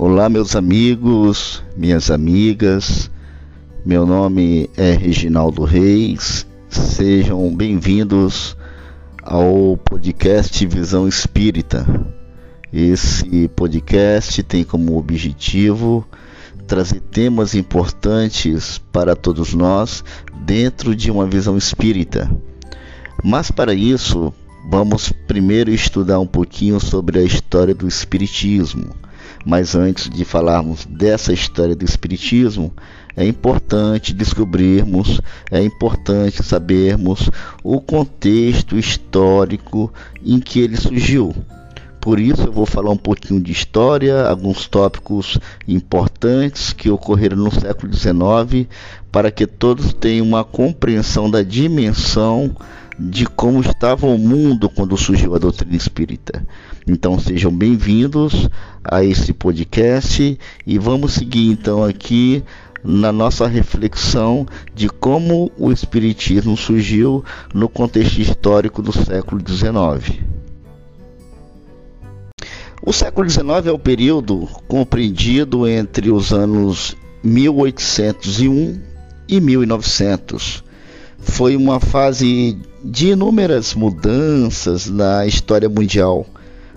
Olá, meus amigos, minhas amigas. Meu nome é Reginaldo Reis. Sejam bem-vindos ao podcast Visão Espírita. Esse podcast tem como objetivo trazer temas importantes para todos nós dentro de uma visão espírita. Mas para isso, vamos primeiro estudar um pouquinho sobre a história do espiritismo mas antes de falarmos dessa história do Espiritismo, é importante descobrirmos, é importante sabermos o contexto histórico em que ele surgiu. Por isso eu vou falar um pouquinho de história, alguns tópicos importantes que ocorreram no século XIX, para que todos tenham uma compreensão da dimensão de como estava o mundo quando surgiu a doutrina espírita. Então sejam bem-vindos a esse podcast e vamos seguir então aqui na nossa reflexão de como o espiritismo surgiu no contexto histórico do século XIX. O século XIX é o período compreendido entre os anos 1801 e 1900. Foi uma fase de inúmeras mudanças na história mundial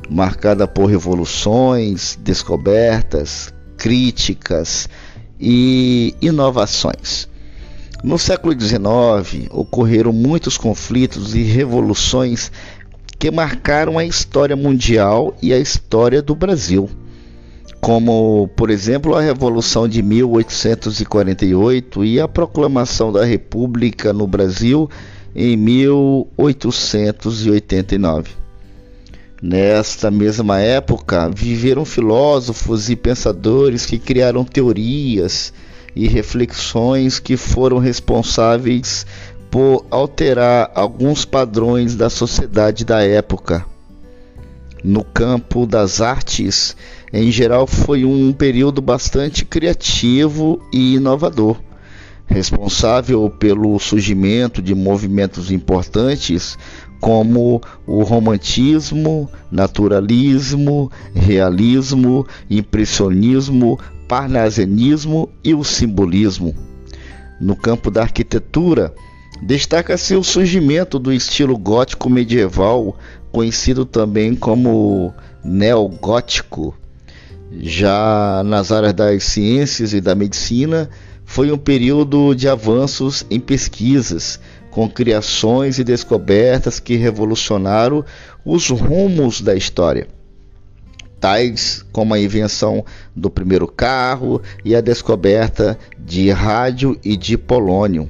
marcada por revoluções, descobertas, críticas e inovações. No século XIX ocorreram muitos conflitos e revoluções que marcaram a história mundial e a história do Brasil, como, por exemplo, a Revolução de 1848 e a proclamação da República no Brasil em 1889. Nesta mesma época, viveram filósofos e pensadores que criaram teorias e reflexões que foram responsáveis por alterar alguns padrões da sociedade da época. No campo das artes, em geral, foi um período bastante criativo e inovador responsável pelo surgimento de movimentos importantes como o romantismo, naturalismo, realismo, impressionismo, parnasianismo e o simbolismo. No campo da arquitetura, destaca-se o surgimento do estilo gótico medieval, conhecido também como neogótico. Já nas áreas das ciências e da medicina, foi um período de avanços em pesquisas, com criações e descobertas que revolucionaram os rumos da história, tais como a invenção do primeiro carro e a descoberta de rádio e de polônio.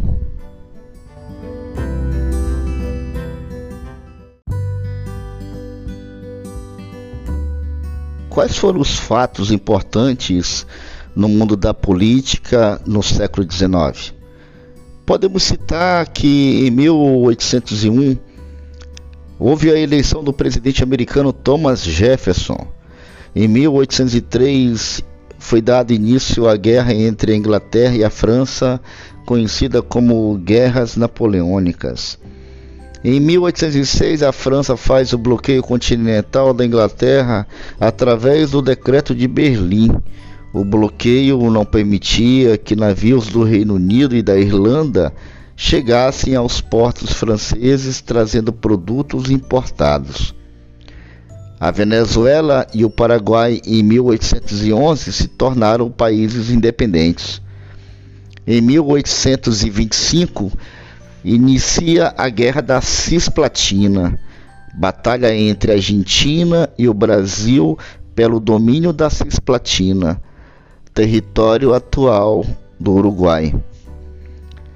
Quais foram os fatos importantes no mundo da política no século XIX? Podemos citar que em 1801 houve a eleição do presidente americano Thomas Jefferson. Em 1803 foi dado início à guerra entre a Inglaterra e a França, conhecida como Guerras Napoleônicas. Em 1806, a França faz o bloqueio continental da Inglaterra através do Decreto de Berlim o bloqueio não permitia que navios do Reino Unido e da Irlanda chegassem aos portos franceses trazendo produtos importados. A Venezuela e o Paraguai em 1811 se tornaram países independentes. Em 1825 inicia a Guerra da Cisplatina, batalha entre a Argentina e o Brasil pelo domínio da Cisplatina território atual do Uruguai.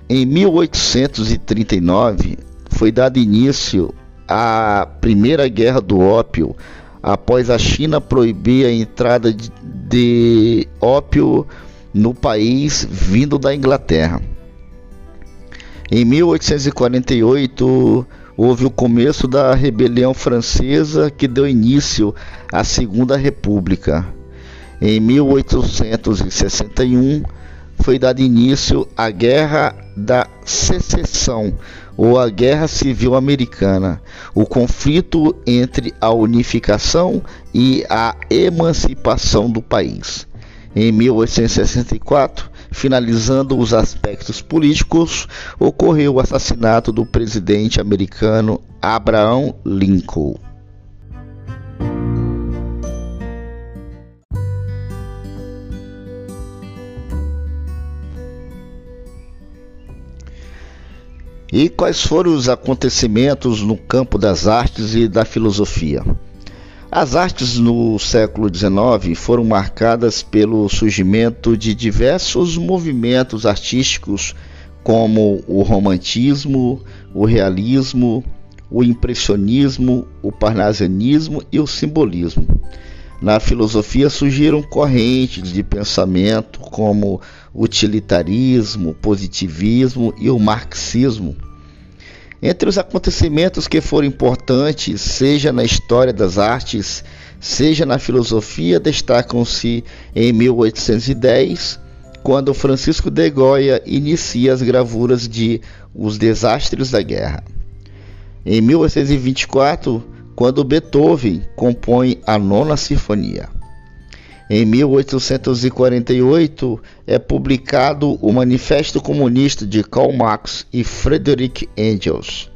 Em 1839 foi dado início à Primeira Guerra do Ópio, após a China proibir a entrada de, ópio no país vindo da Inglaterra. Em 1848 houve o começo da rebelião francesa que deu início à Segunda República. Em 1861 foi dado início à Guerra da Secessão, ou a Guerra Civil Americana, o conflito entre a unificação e a emancipação do país. Em 1864, finalizando os aspectos políticos, ocorreu o assassinato do presidente americano Abraham Lincoln. E quais foram os acontecimentos no campo das artes e da filosofia? As artes no século XIX foram marcadas pelo surgimento de diversos movimentos artísticos, como o romantismo, o realismo, o impressionismo, o parnasianismo e o simbolismo. Na filosofia surgiram correntes de pensamento como utilitarismo, positivismo e o marxismo. Entre os acontecimentos que foram importantes, seja na história das artes, seja na filosofia, destacam-se em 1810, quando Francisco de Goya inicia as gravuras de Os Desastres da Guerra. Em 1824, quando Beethoven compõe a Nona Sinfonia. Em 1848 é publicado o Manifesto Comunista de Karl Marx e Friedrich Engels.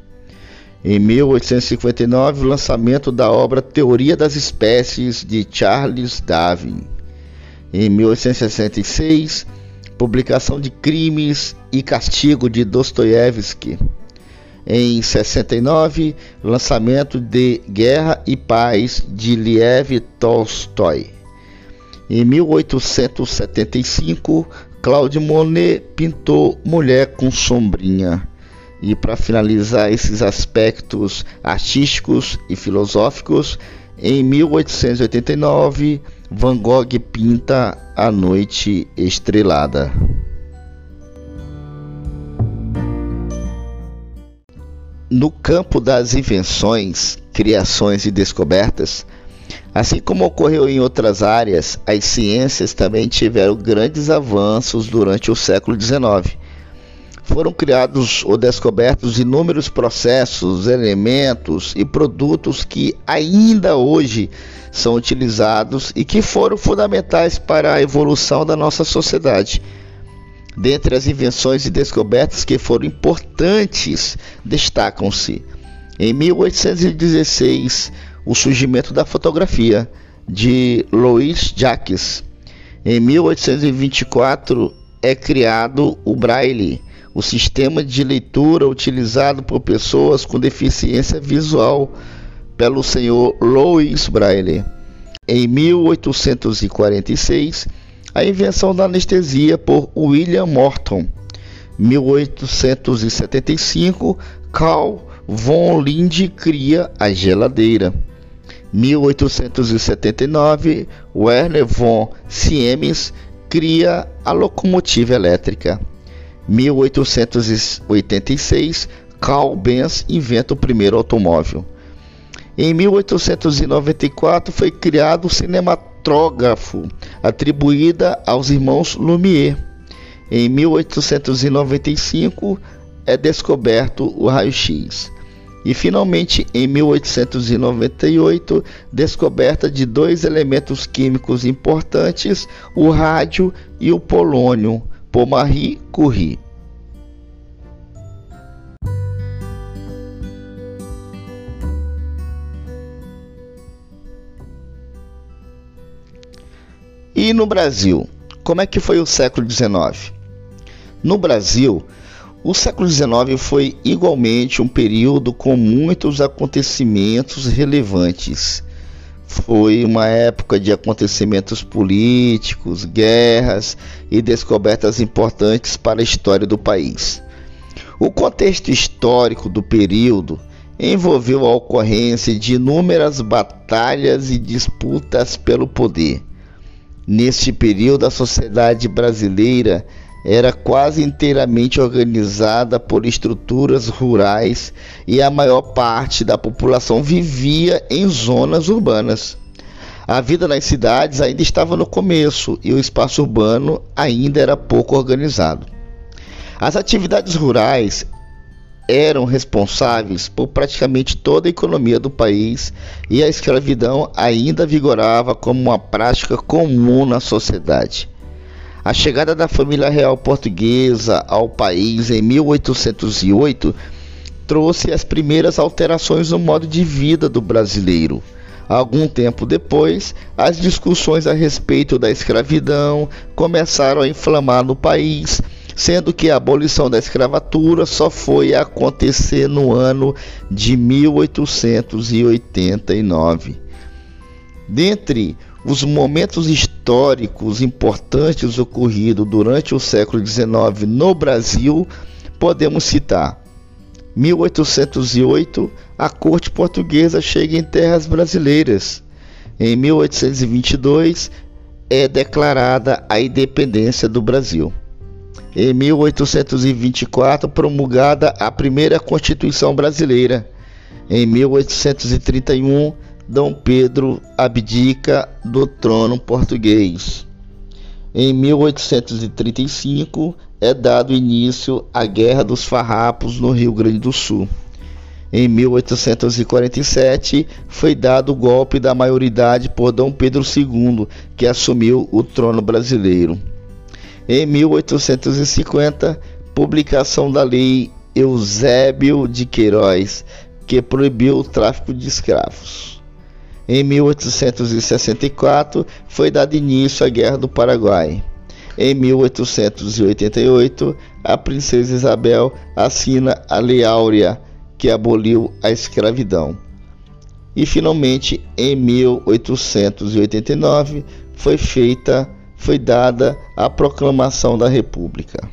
Em 1859, o lançamento da obra Teoria das Espécies de Charles Darwin. Em 1866, publicação de Crimes e Castigo de Dostoiévski. Em 69, lançamento de Guerra e Paz de Liev Tolstói. Em 1875, Claude Monet pintou Mulher com Sombrinha. E para finalizar esses aspectos artísticos e filosóficos, em 1889, Van Gogh pinta A Noite Estrelada. No campo das invenções, criações e descobertas, Assim como ocorreu em outras áreas, as ciências também tiveram grandes avanços durante o século XIX. Foram criados ou descobertos inúmeros processos, elementos e produtos que ainda hoje são utilizados e que foram fundamentais para a evolução da nossa sociedade. Dentre as invenções e descobertas que foram importantes, destacam-se em 1816 o surgimento da fotografia de Louis Jacques. Em 1824 é criado o Braille, o sistema de leitura utilizado por pessoas com deficiência visual pelo senhor Louis Braille. Em 1846, a invenção da anestesia por William Morton. 1875, Carl von Linde cria a geladeira. 1879, Werner von Siemens cria a locomotiva elétrica. 1886, Carl Benz inventa o primeiro automóvel. Em 1894 foi criado o cinematógrafo, atribuída aos irmãos Lumière. Em 1895 é descoberto o raio-x. E finalmente, em 1898, descoberta de dois elementos químicos importantes, o rádio e o polônio, por Marie Curie. E no Brasil, como é que foi o século XIX? No Brasil, o século XIX foi igualmente um período com muitos acontecimentos relevantes. Foi uma época de acontecimentos políticos, guerras e descobertas importantes para a história do país. O contexto histórico do período envolveu a ocorrência de inúmeras batalhas e disputas pelo poder. Neste período, a sociedade brasileira era quase inteiramente organizada por estruturas rurais e a maior parte da população vivia em zonas urbanas. A vida nas cidades ainda estava no começo e o espaço urbano ainda era pouco organizado. As atividades rurais eram responsáveis por praticamente toda a economia do país e a escravidão ainda vigorava como uma prática comum na sociedade. A chegada da família real portuguesa ao país em 1808 trouxe as primeiras alterações no modo de vida do brasileiro. Algum tempo depois, as discussões a respeito da escravidão começaram a inflamar no país, sendo que a abolição da escravatura só foi acontecer no ano de 1889. Dentre os momentos históricos importantes ocorridos durante o século XIX no Brasil, podemos citar 1808, a corte portuguesa chega em terras brasileiras. Em 1822, é declarada a independência do Brasil. Em 1824, promulgada a primeira Constituição brasileira. Em 1831, Dom Pedro abdica do trono português. Em 1835 é dado início à Guerra dos Farrapos no Rio Grande do Sul. Em 1847 foi dado o golpe da maioridade por Dom Pedro II, que assumiu o trono brasileiro. Em 1850, publicação da Lei Eusébio de Queiroz, que proibiu o tráfico de escravos. Em 1864 foi dado início à Guerra do Paraguai. Em 1888, a princesa Isabel assina a Lei Áurea, que aboliu a escravidão. E finalmente, em 1889, foi feita, foi dada a proclamação da República.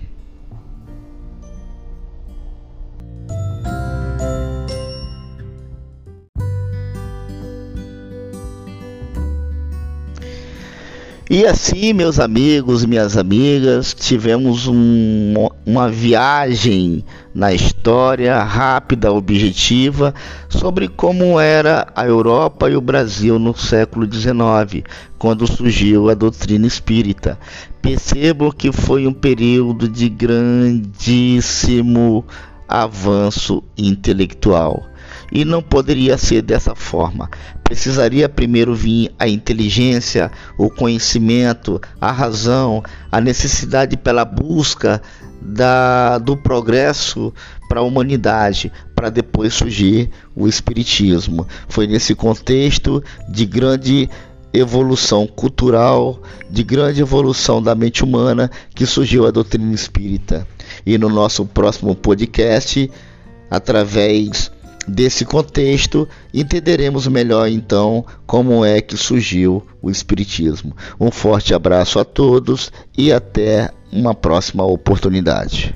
E assim, meus amigos e minhas amigas, tivemos um, uma viagem na história rápida, objetiva, sobre como era a Europa e o Brasil no século XIX, quando surgiu a doutrina espírita. Percebo que foi um período de grandíssimo avanço intelectual e não poderia ser dessa forma. Precisaria primeiro vir a inteligência, o conhecimento, a razão, a necessidade pela busca da, do progresso para a humanidade, para depois surgir o Espiritismo. Foi nesse contexto de grande evolução cultural, de grande evolução da mente humana que surgiu a doutrina espírita. E no nosso próximo podcast, através desse contexto, entenderemos melhor então como é que surgiu o Espiritismo. Um forte abraço a todos e até uma próxima oportunidade.